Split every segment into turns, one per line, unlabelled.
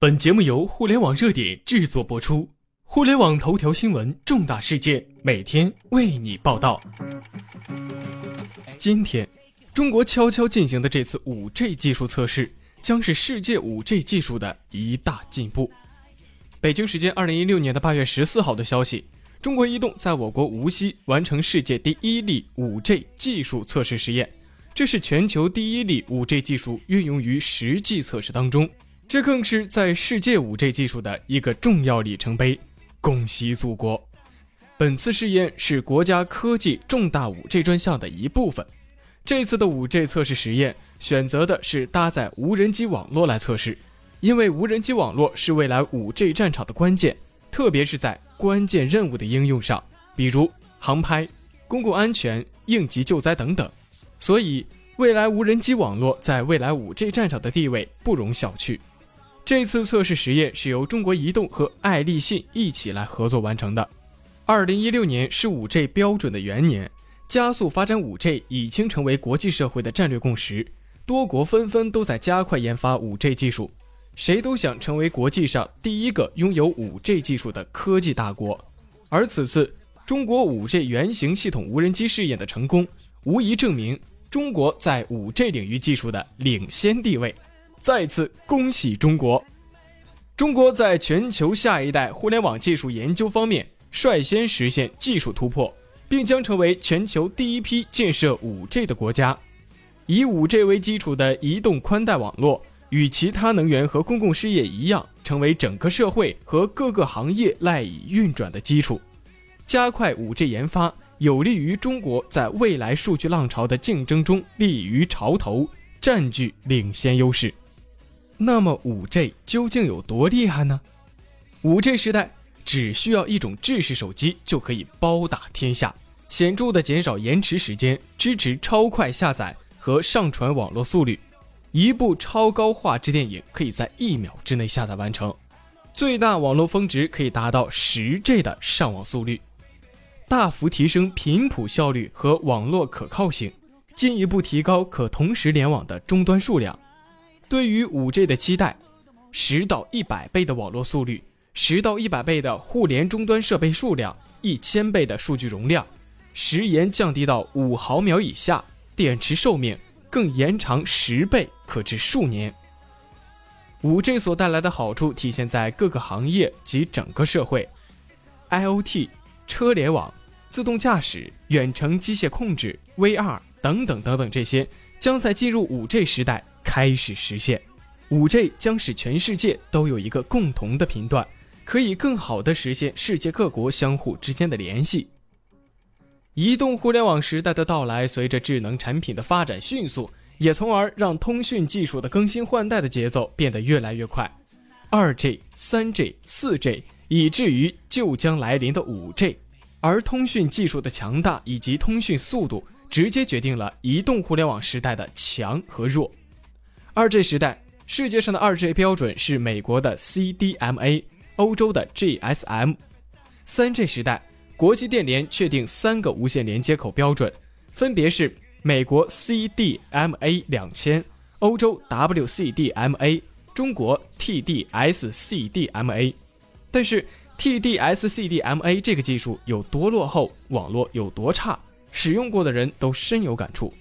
本节目由互联网热点制作播出，互联网头条新闻，重大事件，每天为你报道。今天，中国悄悄进行的这次五 G 技术测试，将是世界五 G 技术的一大进步。北京时间二零一六年的八月十四号的消息，中国移动在我国无锡完成世界第一例五 G 技术测试实验，这是全球第一例五 G 技术运用于实际测试当中。这更是在世界五 G 技术的一个重要里程碑，恭喜祖国！本次试验是国家科技重大五 G 专项的一部分。这次的五 G 测试实验选择的是搭载无人机网络来测试，因为无人机网络是未来五 G 战场的关键，特别是在关键任务的应用上，比如航拍、公共安全、应急救灾等等。所以，未来无人机网络在未来五 G 战场的地位不容小觑。这次测试实验是由中国移动和爱立信一起来合作完成的。二零一六年是五 G 标准的元年，加速发展五 G 已经成为国际社会的战略共识。多国纷纷都在加快研发五 G 技术，谁都想成为国际上第一个拥有五 G 技术的科技大国。而此次中国五 G 原型系统无人机试验的成功，无疑证明中国在五 G 领域技术的领先地位。再次恭喜中国！中国在全球下一代互联网技术研究方面率先实现技术突破，并将成为全球第一批建设 5G 的国家。以 5G 为基础的移动宽带网络，与其他能源和公共事业一样，成为整个社会和各个行业赖以运转的基础。加快 5G 研发，有利于中国在未来数据浪潮的竞争中立于潮头，占据领先优势。那么五 G 究竟有多厉害呢？五 G 时代只需要一种制式手机就可以包打天下，显著的减少延迟时间，支持超快下载和上传网络速率，一部超高画质电影可以在一秒之内下载完成，最大网络峰值可以达到十 G 的上网速率，大幅提升频谱效率和网络可靠性，进一步提高可同时联网的终端数量。对于五 G 的期待，十到一百倍的网络速率，十到一百倍的互联终端设备数量，一千倍的数据容量，时延降低到五毫秒以下，电池寿命更延长十倍，可至数年。五 G 所带来的好处体现在各个行业及整个社会，IOT、车联网、自动驾驶、远程机械控制、VR 等等等等，这些将在进入五 G 时代。开始实现，五 G 将使全世界都有一个共同的频段，可以更好的实现世界各国相互之间的联系。移动互联网时代的到来，随着智能产品的发展迅速，也从而让通讯技术的更新换代的节奏变得越来越快。二 G、三 G、四 G，以至于就将来临的五 G，而通讯技术的强大以及通讯速度，直接决定了移动互联网时代的强和弱。二 G 时代，世界上的二 G 标准是美国的 CDMA，欧洲的 GSM。三 G 时代，国际电联确定三个无线连接口标准，分别是美国 CDMA 两千、欧洲 WCDMA、中国 TD-SCDMA。但是 TD-SCDMA 这个技术有多落后，网络有多差，使用过的人都深有感触。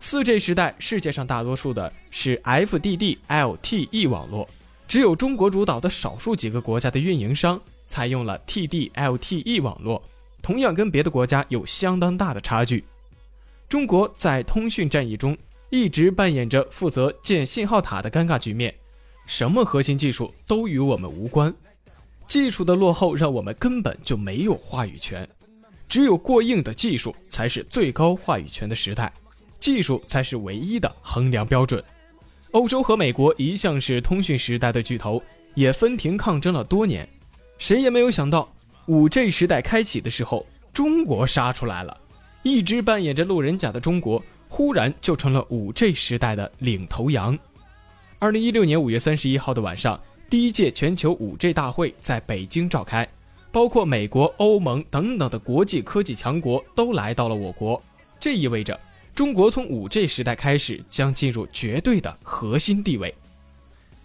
四 G 时代，世界上大多数的是 FDD-LTE 网络，只有中国主导的少数几个国家的运营商采用了 TD-LTE 网络，同样跟别的国家有相当大的差距。中国在通讯战役中一直扮演着负责建信号塔的尴尬局面，什么核心技术都与我们无关，技术的落后让我们根本就没有话语权，只有过硬的技术才是最高话语权的时代。技术才是唯一的衡量标准。欧洲和美国一向是通讯时代的巨头，也分庭抗争了多年。谁也没有想到，五 G 时代开启的时候，中国杀出来了。一直扮演着路人甲的中国，忽然就成了五 G 时代的领头羊。二零一六年五月三十一号的晚上，第一届全球五 G 大会在北京召开，包括美国、欧盟等等的国际科技强国都来到了我国。这意味着。中国从五 G 时代开始将进入绝对的核心地位。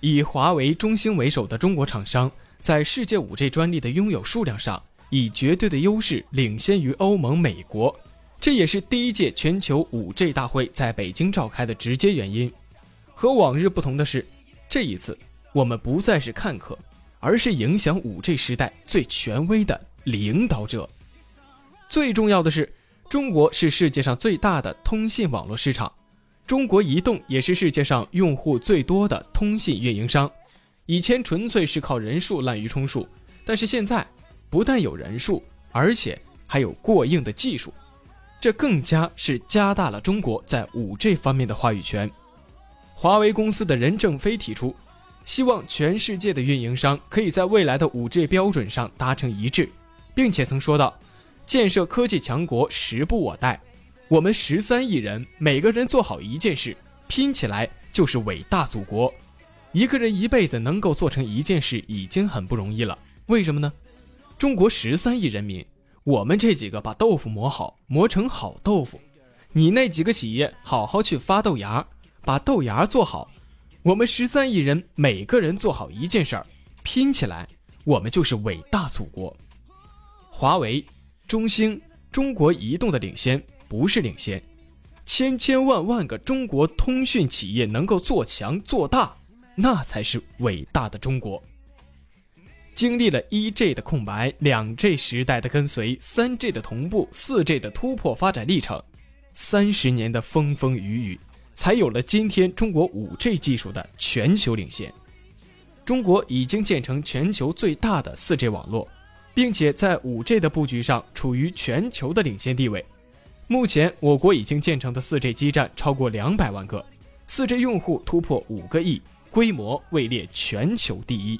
以华为、中兴为首的中国厂商在世界 5G 专利的拥有数量上，以绝对的优势领先于欧盟、美国。这也是第一届全球 5G 大会在北京召开的直接原因。和往日不同的是，这一次我们不再是看客，而是影响 5G 时代最权威的领导者。最重要的是，中国是世界上最大的通信网络市场。中国移动也是世界上用户最多的通信运营商，以前纯粹是靠人数滥竽充数，但是现在不但有人数，而且还有过硬的技术，这更加是加大了中国在五 G 方面的话语权。华为公司的任正非提出，希望全世界的运营商可以在未来的五 G 标准上达成一致，并且曾说到，建设科技强国时不我待。我们十三亿人，每个人做好一件事，拼起来就是伟大祖国。一个人一辈子能够做成一件事，已经很不容易了。为什么呢？中国十三亿人民，我们这几个把豆腐磨好，磨成好豆腐；你那几个企业好好去发豆芽，把豆芽做好。我们十三亿人，每个人做好一件事儿，拼起来，我们就是伟大祖国。华为、中兴、中国移动的领先。不是领先，千千万万个中国通讯企业能够做强做大，那才是伟大的中国。经历了一 G 的空白、两 G 时代的跟随、三 G 的同步、四 G 的突破发展历程，三十年的风风雨雨，才有了今天中国五 G 技术的全球领先。中国已经建成全球最大的四 G 网络，并且在五 G 的布局上处于全球的领先地位。目前，我国已经建成的 4G 基站超过两百万个，4G 用户突破五个亿，规模位列全球第一。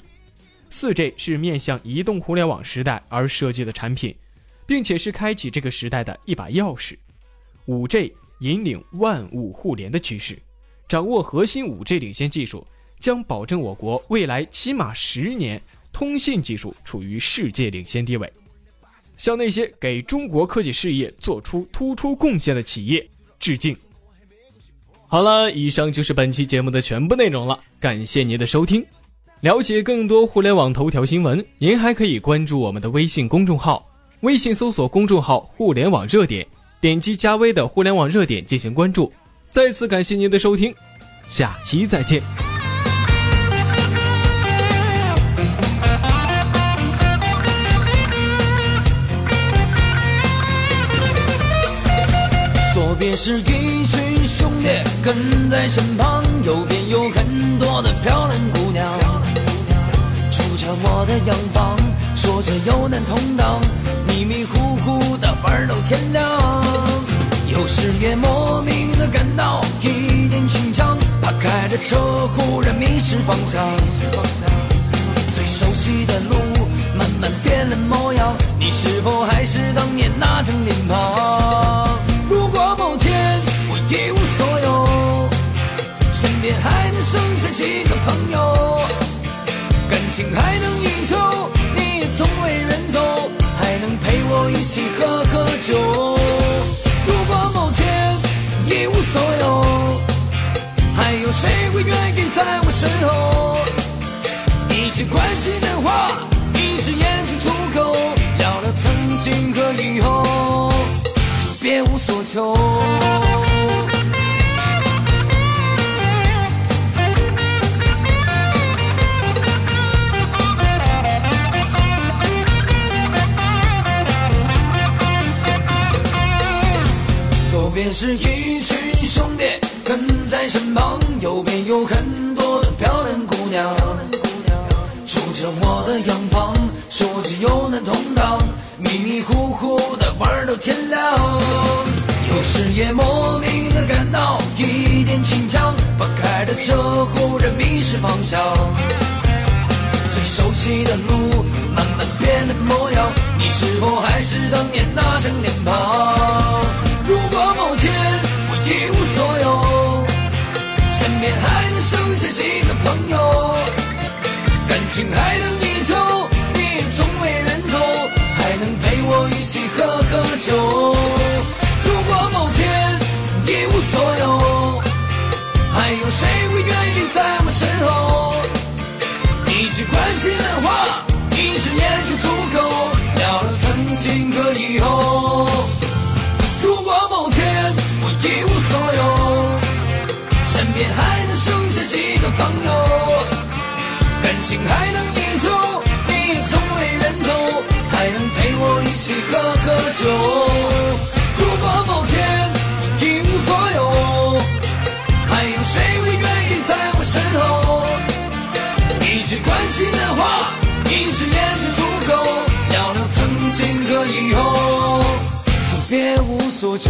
4G 是面向移动互联网时代而设计的产品，并且是开启这个时代的一把钥匙。5G 引领万物互联的趋势，掌握核心 5G 领先技术，将保证我国未来起码十年通信技术处于世界领先地位。向那些给中国科技事业做出突出贡献的企业致敬。好了，以上就是本期节目的全部内容了，感谢您的收听。了解更多互联网头条新闻，您还可以关注我们的微信公众号，微信搜索公众号“互联网热点”，点击加微的“互联网热点”进行关注。再次感谢您的收听，下期再见。
左边是一群兄弟跟在身旁，右边有很多的漂亮姑娘。住着我的洋房，说着有难同当，迷迷糊糊的玩到天亮。有时也莫名的感到一点紧张，怕开着车忽然迷失方向。最熟悉的路慢慢变了模样，你是否还是当年那张脸庞？如果某天我一无所有，身边还能剩下几个朋友，感情还能依身后？一句关心的话，一支烟就足够，聊聊曾经和以后。就别无所求。左边是一群兄弟跟在身旁，右边有很多娘，住着我的洋房，说着有难同当。迷迷糊糊的玩到天亮，有时也莫名的感到一点紧张，怕开的车忽然迷失方向。最熟悉的路慢慢变了模样，你是亲爱的，你就，你也从未远走。还能陪我一起喝喝酒。如果某天一无所有，还有谁会愿意在我身后？一句关心的话，一支烟就足够，聊了曾经和以后。情还能依旧，你从未远走，还能陪我一起喝喝酒。如果某天一无所有，还有谁会愿意在我身后？一句关心的话，一只眼就足够，聊聊曾经和以后，就别无所求。